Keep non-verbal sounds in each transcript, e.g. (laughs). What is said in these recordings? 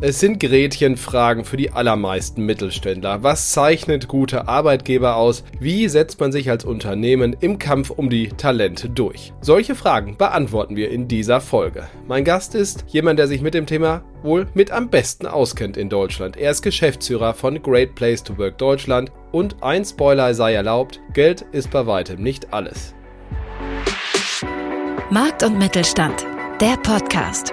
Es sind Gretchenfragen für die allermeisten Mittelständler. Was zeichnet gute Arbeitgeber aus? Wie setzt man sich als Unternehmen im Kampf um die Talente durch? Solche Fragen beantworten wir in dieser Folge. Mein Gast ist jemand, der sich mit dem Thema wohl mit am besten auskennt in Deutschland. Er ist Geschäftsführer von Great Place to Work Deutschland und ein Spoiler sei erlaubt, Geld ist bei weitem nicht alles. Markt und Mittelstand, der Podcast.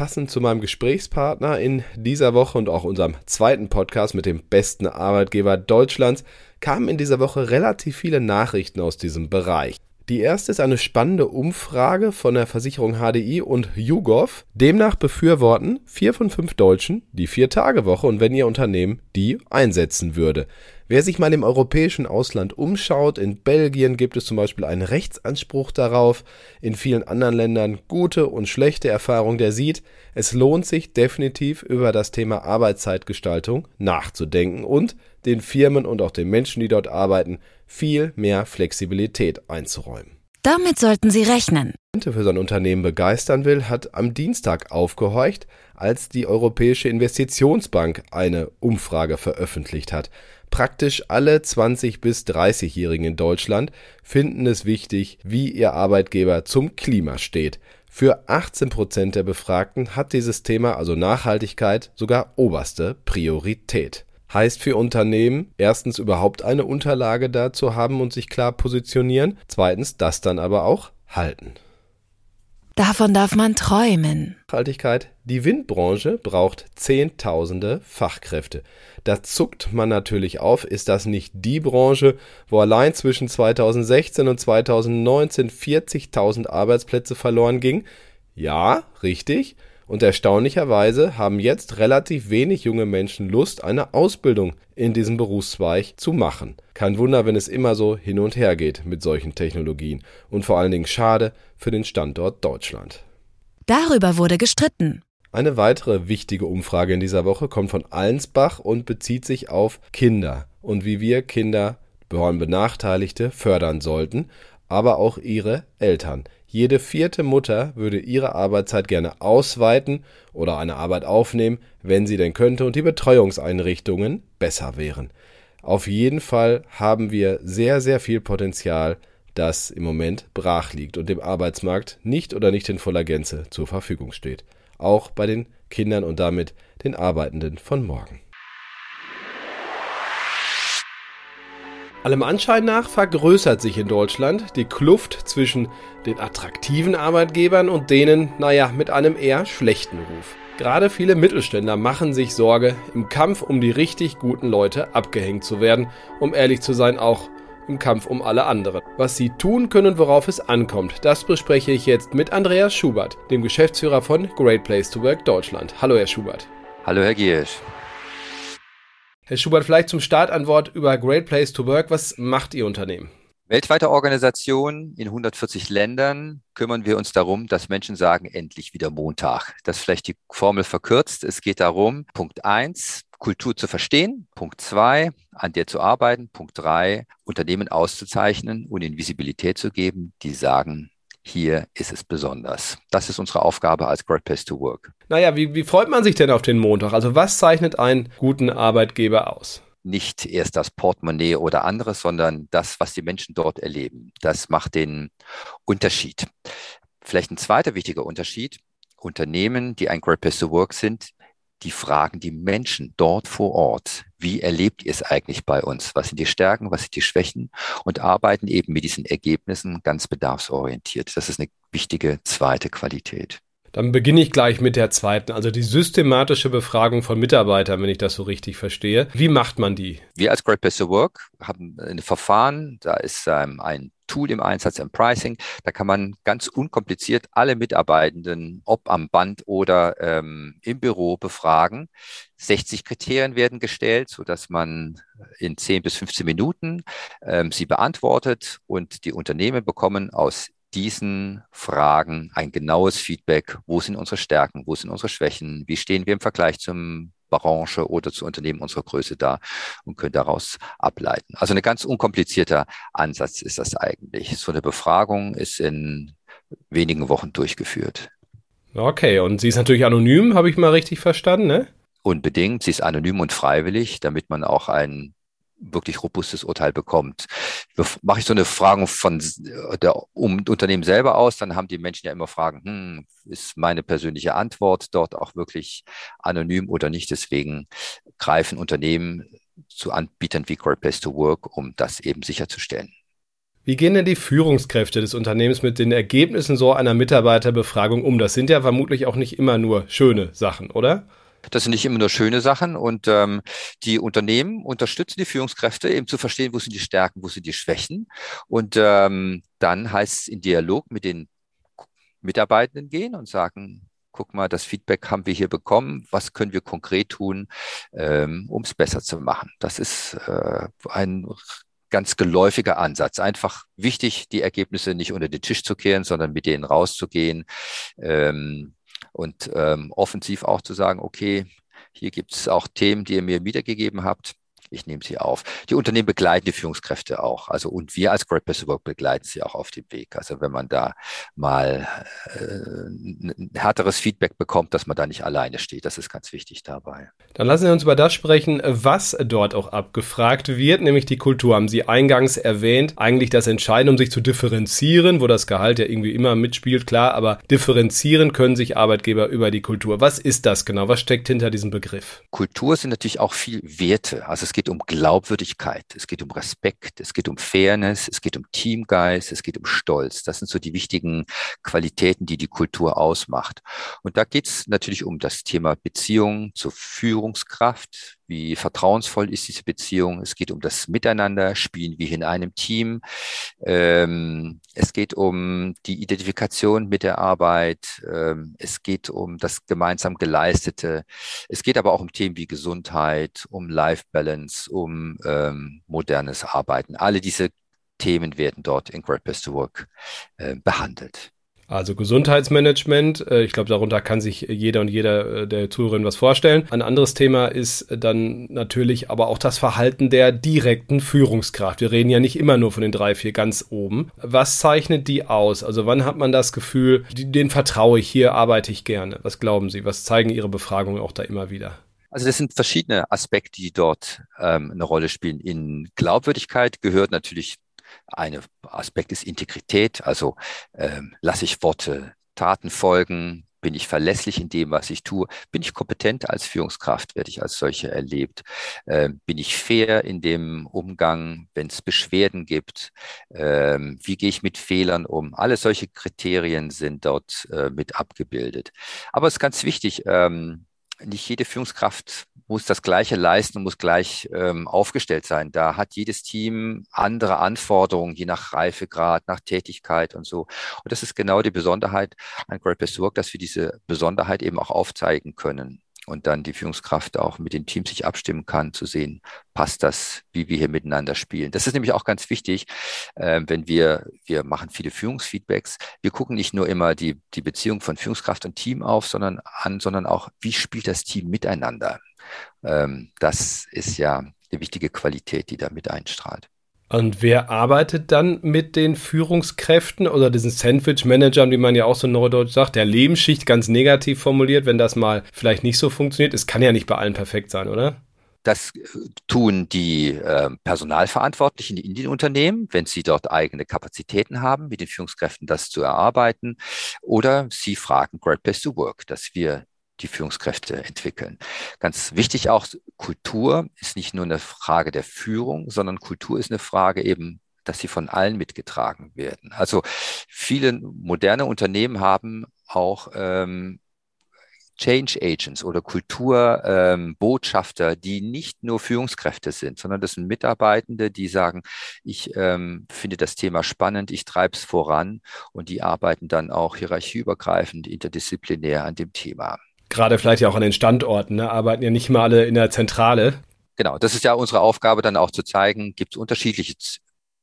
passend zu meinem Gesprächspartner in dieser Woche und auch unserem zweiten Podcast mit dem besten Arbeitgeber Deutschlands kamen in dieser Woche relativ viele Nachrichten aus diesem Bereich. Die erste ist eine spannende Umfrage von der Versicherung HDI und YouGov. Demnach befürworten vier von fünf Deutschen die Vier-Tage-Woche und wenn ihr Unternehmen die einsetzen würde. Wer sich mal im europäischen Ausland umschaut, in Belgien gibt es zum Beispiel einen Rechtsanspruch darauf, in vielen anderen Ländern gute und schlechte Erfahrungen, der sieht, es lohnt sich definitiv über das Thema Arbeitszeitgestaltung nachzudenken und den Firmen und auch den Menschen, die dort arbeiten, viel mehr Flexibilität einzuräumen. Damit sollten Sie rechnen. Für sein Unternehmen begeistern will, hat am Dienstag aufgehorcht, als die Europäische Investitionsbank eine Umfrage veröffentlicht hat. Praktisch alle 20 bis 30-Jährigen in Deutschland finden es wichtig, wie ihr Arbeitgeber zum Klima steht. Für 18 Prozent der Befragten hat dieses Thema, also Nachhaltigkeit, sogar oberste Priorität. Heißt für Unternehmen, erstens überhaupt eine Unterlage dazu haben und sich klar positionieren, zweitens das dann aber auch halten. Davon darf man träumen. Nachhaltigkeit. Die Windbranche braucht Zehntausende Fachkräfte. Da zuckt man natürlich auf, ist das nicht die Branche, wo allein zwischen 2016 und 2019 40.000 Arbeitsplätze verloren ging? Ja, richtig. Und erstaunlicherweise haben jetzt relativ wenig junge Menschen Lust, eine Ausbildung in diesem Berufszweig zu machen. Kein Wunder, wenn es immer so hin und her geht mit solchen Technologien. Und vor allen Dingen schade für den Standort Deutschland. Darüber wurde gestritten. Eine weitere wichtige Umfrage in dieser Woche kommt von Allensbach und bezieht sich auf Kinder und wie wir Kinder, Benachteiligte, fördern sollten, aber auch ihre Eltern. Jede vierte Mutter würde ihre Arbeitszeit gerne ausweiten oder eine Arbeit aufnehmen, wenn sie denn könnte und die Betreuungseinrichtungen besser wären. Auf jeden Fall haben wir sehr, sehr viel Potenzial, das im Moment brach liegt und dem Arbeitsmarkt nicht oder nicht in voller Gänze zur Verfügung steht. Auch bei den Kindern und damit den Arbeitenden von morgen. Allem Anschein nach vergrößert sich in Deutschland die Kluft zwischen den attraktiven Arbeitgebern und denen, naja, mit einem eher schlechten Ruf. Gerade viele Mittelständler machen sich Sorge, im Kampf um die richtig guten Leute abgehängt zu werden, um ehrlich zu sein auch im Kampf um alle anderen. Was sie tun können und worauf es ankommt, das bespreche ich jetzt mit Andreas Schubert, dem Geschäftsführer von Great Place to Work Deutschland. Hallo Herr Schubert. Hallo Herr Giersch. Herr Schubert, vielleicht zum Start ein Wort über Great Place to Work. Was macht Ihr Unternehmen? Weltweite Organisation in 140 Ländern kümmern wir uns darum, dass Menschen sagen, endlich wieder Montag. Das ist vielleicht die Formel verkürzt. Es geht darum, Punkt eins, Kultur zu verstehen. Punkt zwei, an der zu arbeiten. Punkt drei, Unternehmen auszuzeichnen und in Visibilität zu geben, die sagen, hier ist es besonders. Das ist unsere Aufgabe als Great Place to Work. Naja, wie, wie freut man sich denn auf den Montag? Also was zeichnet einen guten Arbeitgeber aus? Nicht erst das Portemonnaie oder anderes, sondern das, was die Menschen dort erleben. Das macht den Unterschied. Vielleicht ein zweiter wichtiger Unterschied. Unternehmen, die ein Great Place to Work sind, die fragen die Menschen dort vor Ort, wie erlebt ihr es eigentlich bei uns? Was sind die Stärken, was sind die Schwächen? Und arbeiten eben mit diesen Ergebnissen ganz bedarfsorientiert. Das ist eine wichtige zweite Qualität. Dann beginne ich gleich mit der zweiten, also die systematische Befragung von Mitarbeitern, wenn ich das so richtig verstehe. Wie macht man die? Wir als Great Place to Work haben ein Verfahren, da ist ein Tool im Einsatz im Pricing. Da kann man ganz unkompliziert alle Mitarbeitenden, ob am Band oder ähm, im Büro, befragen. 60 Kriterien werden gestellt, so dass man in 10 bis 15 Minuten ähm, sie beantwortet und die Unternehmen bekommen aus diesen Fragen ein genaues Feedback. Wo sind unsere Stärken? Wo sind unsere Schwächen? Wie stehen wir im Vergleich zum Branche oder zu Unternehmen unserer Größe da und können daraus ableiten. Also ein ganz unkomplizierter Ansatz ist das eigentlich. So eine Befragung ist in wenigen Wochen durchgeführt. Okay, und sie ist natürlich anonym, habe ich mal richtig verstanden, ne? Unbedingt. Sie ist anonym und freiwillig, damit man auch ein wirklich robustes Urteil bekommt. Mache ich so eine Frage von der um, Unternehmen selber aus, dann haben die Menschen ja immer Fragen, hm, ist meine persönliche Antwort dort auch wirklich anonym oder nicht? Deswegen greifen Unternehmen zu Anbietern wie Great Place to Work, um das eben sicherzustellen. Wie gehen denn die Führungskräfte des Unternehmens mit den Ergebnissen so einer Mitarbeiterbefragung um? Das sind ja vermutlich auch nicht immer nur schöne Sachen, oder? Das sind nicht immer nur schöne Sachen und ähm, die Unternehmen unterstützen die Führungskräfte eben zu verstehen, wo sind die Stärken, wo sind die Schwächen. Und ähm, dann heißt es in Dialog mit den Mitarbeitenden gehen und sagen, guck mal, das Feedback haben wir hier bekommen, was können wir konkret tun, ähm, um es besser zu machen. Das ist äh, ein ganz geläufiger Ansatz. Einfach wichtig, die Ergebnisse nicht unter den Tisch zu kehren, sondern mit denen rauszugehen. Ähm, und ähm, offensiv auch zu sagen, okay, hier gibt es auch Themen, die ihr mir wiedergegeben habt ich nehme sie auf. Die Unternehmen begleiten die Führungskräfte auch. Also und wir als Great Place Work begleiten sie auch auf dem Weg. Also wenn man da mal äh, ein härteres Feedback bekommt, dass man da nicht alleine steht, das ist ganz wichtig dabei. Dann lassen Sie uns über das sprechen, was dort auch abgefragt wird, nämlich die Kultur. Haben Sie eingangs erwähnt, eigentlich das Entscheidende, um sich zu differenzieren, wo das Gehalt ja irgendwie immer mitspielt, klar, aber differenzieren können sich Arbeitgeber über die Kultur. Was ist das genau? Was steckt hinter diesem Begriff? Kultur sind natürlich auch viel Werte. Also es geht geht um Glaubwürdigkeit, es geht um Respekt, es geht um Fairness, es geht um Teamgeist, es geht um Stolz. Das sind so die wichtigen Qualitäten, die die Kultur ausmacht. Und da geht es natürlich um das Thema Beziehung zur Führungskraft, wie vertrauensvoll ist diese Beziehung. Es geht um das Miteinander, spielen wir in einem Team. Ähm, es geht um die Identifikation mit der Arbeit. Ähm, es geht um das gemeinsam Geleistete. Es geht aber auch um Themen wie Gesundheit, um Life Balance, um ähm, modernes Arbeiten. Alle diese Themen werden dort in Great Best to Work äh, behandelt. Also Gesundheitsmanagement, äh, ich glaube, darunter kann sich jeder und jeder äh, der Zuhörerin was vorstellen. Ein anderes Thema ist dann natürlich aber auch das Verhalten der direkten Führungskraft. Wir reden ja nicht immer nur von den drei, vier ganz oben. Was zeichnet die aus? Also wann hat man das Gefühl, den vertraue ich, hier arbeite ich gerne? Was glauben Sie? Was zeigen Ihre Befragungen auch da immer wieder? Also das sind verschiedene Aspekte, die dort ähm, eine Rolle spielen. In Glaubwürdigkeit gehört natürlich ein Aspekt ist Integrität, also ähm, lasse ich Worte Taten folgen, bin ich verlässlich in dem, was ich tue? Bin ich kompetent als Führungskraft? Werde ich als solche erlebt? Ähm, bin ich fair in dem Umgang, wenn es Beschwerden gibt? Ähm, wie gehe ich mit Fehlern um? Alle solche Kriterien sind dort äh, mit abgebildet. Aber es ist ganz wichtig, ähm, nicht jede Führungskraft muss das Gleiche leisten und muss gleich ähm, aufgestellt sein. Da hat jedes Team andere Anforderungen, je nach Reifegrad, nach Tätigkeit und so. Und das ist genau die Besonderheit an Great Best Work, dass wir diese Besonderheit eben auch aufzeigen können und dann die Führungskraft auch mit den Teams sich abstimmen kann, zu sehen, passt das, wie wir hier miteinander spielen. Das ist nämlich auch ganz wichtig, äh, wenn wir, wir machen viele Führungsfeedbacks. Wir gucken nicht nur immer die, die Beziehung von Führungskraft und Team auf, sondern an, sondern auch, wie spielt das Team miteinander? Ähm, das ist ja eine wichtige Qualität, die da mit einstrahlt. Und wer arbeitet dann mit den Führungskräften oder diesen Sandwich-Managern, wie man ja auch so neudeutsch sagt, der Lebensschicht ganz negativ formuliert, wenn das mal vielleicht nicht so funktioniert? Es kann ja nicht bei allen perfekt sein, oder? Das äh, tun die äh, Personalverantwortlichen in den Unternehmen, wenn sie dort eigene Kapazitäten haben, mit den Führungskräften das zu erarbeiten. Oder sie fragen Great Place to Work, dass wir die Führungskräfte entwickeln. Ganz wichtig auch, Kultur ist nicht nur eine Frage der Führung, sondern Kultur ist eine Frage eben dass sie von allen mitgetragen werden. Also viele moderne Unternehmen haben auch ähm, Change Agents oder Kulturbotschafter, ähm, die nicht nur Führungskräfte sind, sondern das sind Mitarbeitende, die sagen, ich ähm, finde das Thema spannend, ich treibe es voran und die arbeiten dann auch hierarchieübergreifend, interdisziplinär an dem Thema. Gerade vielleicht ja auch an den Standorten, ne? arbeiten ja nicht mal alle in der Zentrale. Genau, das ist ja unsere Aufgabe, dann auch zu zeigen, gibt es unterschiedliche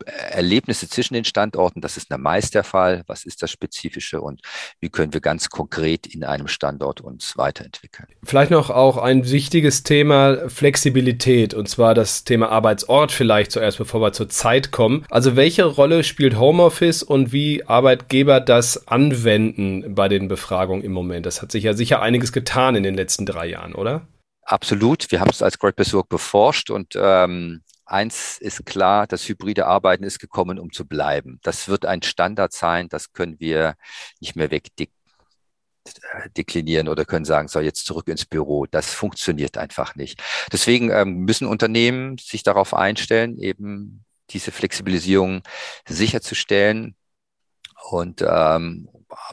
Erlebnisse zwischen den Standorten, das ist meist der Fall. Was ist das Spezifische und wie können wir ganz konkret in einem Standort uns weiterentwickeln? Vielleicht noch auch ein wichtiges Thema Flexibilität und zwar das Thema Arbeitsort vielleicht zuerst, bevor wir zur Zeit kommen. Also welche Rolle spielt Homeoffice und wie Arbeitgeber das anwenden bei den Befragungen im Moment? Das hat sich ja sicher einiges getan in den letzten drei Jahren, oder? Absolut. Wir haben es als Great Besorg beforscht und ähm, Eins ist klar, das hybride Arbeiten ist gekommen, um zu bleiben. Das wird ein Standard sein, das können wir nicht mehr wegdeklinieren oder können sagen, so jetzt zurück ins Büro. Das funktioniert einfach nicht. Deswegen ähm, müssen Unternehmen sich darauf einstellen, eben diese Flexibilisierung sicherzustellen und ähm,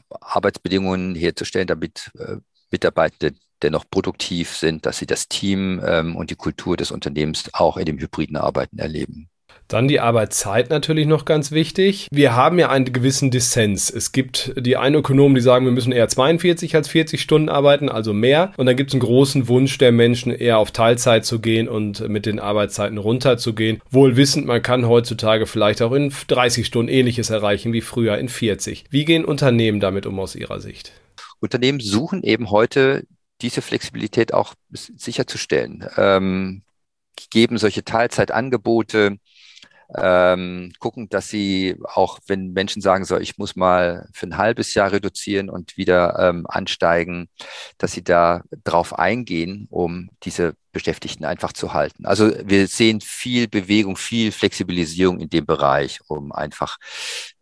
Arbeitsbedingungen herzustellen, damit äh, Mitarbeitende dennoch produktiv sind, dass sie das Team ähm, und die Kultur des Unternehmens auch in dem hybriden Arbeiten erleben. Dann die Arbeitszeit natürlich noch ganz wichtig. Wir haben ja einen gewissen Dissens. Es gibt die einen Ökonomen, die sagen, wir müssen eher 42 als 40 Stunden arbeiten, also mehr. Und dann gibt es einen großen Wunsch der Menschen, eher auf Teilzeit zu gehen und mit den Arbeitszeiten runterzugehen. Wohl wissend, man kann heutzutage vielleicht auch in 30 Stunden ähnliches erreichen wie früher in 40. Wie gehen Unternehmen damit um aus Ihrer Sicht? Unternehmen suchen eben heute diese Flexibilität auch sicherzustellen. Ähm, geben solche Teilzeitangebote, ähm, gucken, dass sie auch, wenn Menschen sagen, so, ich muss mal für ein halbes Jahr reduzieren und wieder ähm, ansteigen, dass sie da drauf eingehen, um diese Beschäftigten einfach zu halten. Also wir sehen viel Bewegung, viel Flexibilisierung in dem Bereich, um einfach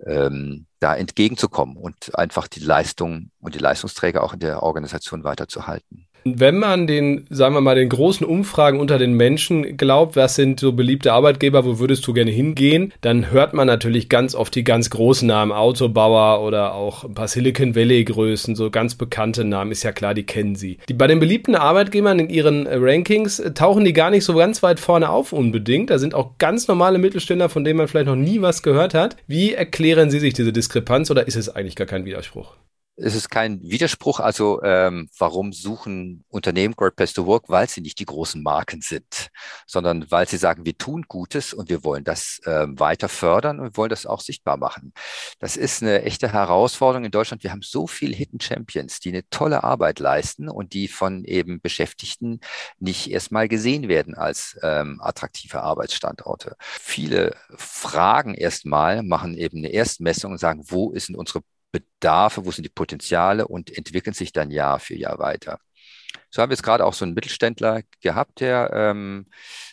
ähm, da entgegenzukommen und einfach die Leistung und die Leistungsträger auch in der Organisation weiterzuhalten. Wenn man den, sagen wir mal, den großen Umfragen unter den Menschen glaubt, was sind so beliebte Arbeitgeber, wo würdest du gerne hingehen, dann hört man natürlich ganz oft die ganz großen Namen, Autobauer oder auch ein paar Silicon Valley Größen, so ganz bekannte Namen, ist ja klar, die kennen sie. Die, bei den beliebten Arbeitgebern in ihren Rankings tauchen die gar nicht so ganz weit vorne auf unbedingt. Da sind auch ganz normale Mittelständler, von denen man vielleicht noch nie was gehört hat. Wie erklären Sie sich diese Diskrepanz oder ist es eigentlich gar kein Widerspruch? Es ist kein Widerspruch. Also ähm, warum suchen Unternehmen Great Place to Work? Weil sie nicht die großen Marken sind, sondern weil sie sagen, wir tun Gutes und wir wollen das ähm, weiter fördern und wollen das auch sichtbar machen. Das ist eine echte Herausforderung in Deutschland. Wir haben so viele Hidden Champions, die eine tolle Arbeit leisten und die von eben Beschäftigten nicht erstmal gesehen werden als ähm, attraktive Arbeitsstandorte. Viele fragen erstmal, machen eben eine Erstmessung und sagen, wo ist denn unsere Bedarfe, wo sind die Potenziale und entwickeln sich dann Jahr für Jahr weiter. So haben wir jetzt gerade auch so einen Mittelständler gehabt, der ähm,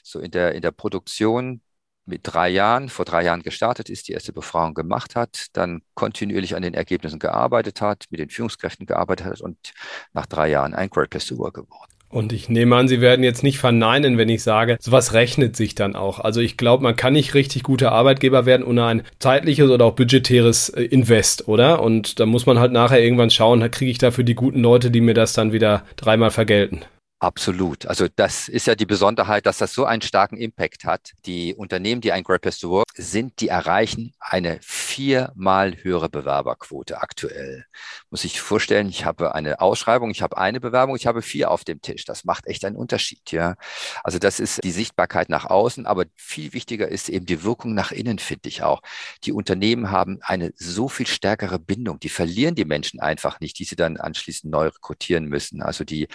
so in der, in der Produktion mit drei Jahren, vor drei Jahren gestartet ist, die erste Befragung gemacht hat, dann kontinuierlich an den Ergebnissen gearbeitet hat, mit den Führungskräften gearbeitet hat und nach drei Jahren ein Great Work geworden. Und ich nehme an, Sie werden jetzt nicht verneinen, wenn ich sage, sowas rechnet sich dann auch. Also ich glaube, man kann nicht richtig guter Arbeitgeber werden ohne ein zeitliches oder auch budgetäres äh, Invest, oder? Und da muss man halt nachher irgendwann schauen, kriege ich dafür die guten Leute, die mir das dann wieder dreimal vergelten. Absolut. Also das ist ja die Besonderheit, dass das so einen starken Impact hat. Die Unternehmen, die ein Great Place to Work sind, die erreichen eine viermal höhere Bewerberquote aktuell. Muss ich vorstellen, ich habe eine Ausschreibung, ich habe eine Bewerbung, ich habe vier auf dem Tisch. Das macht echt einen Unterschied, ja. Also das ist die Sichtbarkeit nach außen, aber viel wichtiger ist eben die Wirkung nach innen, finde ich auch. Die Unternehmen haben eine so viel stärkere Bindung. Die verlieren die Menschen einfach nicht, die sie dann anschließend neu rekrutieren müssen. Also die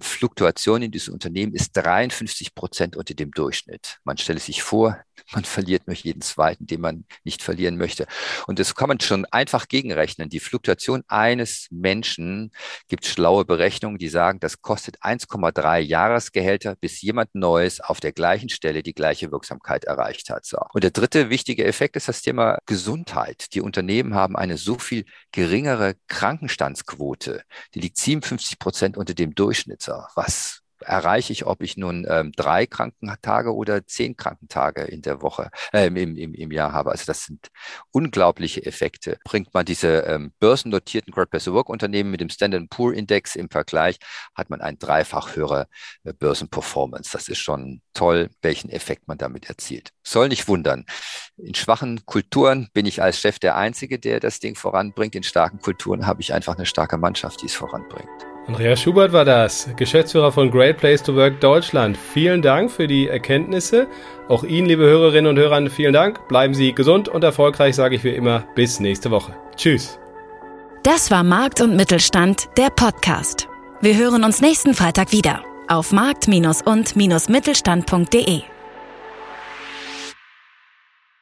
Fluktuation Fluktuation in diesem Unternehmen ist 53 Prozent unter dem Durchschnitt. Man stelle sich vor, (laughs) man verliert nur jeden zweiten, den man nicht verlieren möchte. Und das kann man schon einfach gegenrechnen. Die Fluktuation eines Menschen gibt schlaue Berechnungen, die sagen, das kostet 1,3 Jahresgehälter, bis jemand Neues auf der gleichen Stelle die gleiche Wirksamkeit erreicht hat. So. Und der dritte wichtige Effekt ist das Thema Gesundheit. Die Unternehmen haben eine so viel geringere Krankenstandsquote. Die liegt 57 Prozent unter dem Durchschnitt. So. Was erreiche ich, ob ich nun ähm, drei Krankentage oder zehn Krankentage in der Woche, äh, im, im, im Jahr habe. Also das sind unglaubliche Effekte. Bringt man diese ähm, börsennotierten to Work Unternehmen mit dem Standard Poor Index im Vergleich, hat man ein dreifach höhere äh, Börsenperformance. Das ist schon toll, welchen Effekt man damit erzielt. Soll nicht wundern. In schwachen Kulturen bin ich als Chef der Einzige, der das Ding voranbringt. In starken Kulturen habe ich einfach eine starke Mannschaft, die es voranbringt. Andreas Schubert war das, Geschäftsführer von Great Place to Work Deutschland. Vielen Dank für die Erkenntnisse. Auch Ihnen, liebe Hörerinnen und Hörer, vielen Dank. Bleiben Sie gesund und erfolgreich, sage ich wie immer. Bis nächste Woche. Tschüss. Das war Markt und Mittelstand, der Podcast. Wir hören uns nächsten Freitag wieder auf markt- und-mittelstand.de.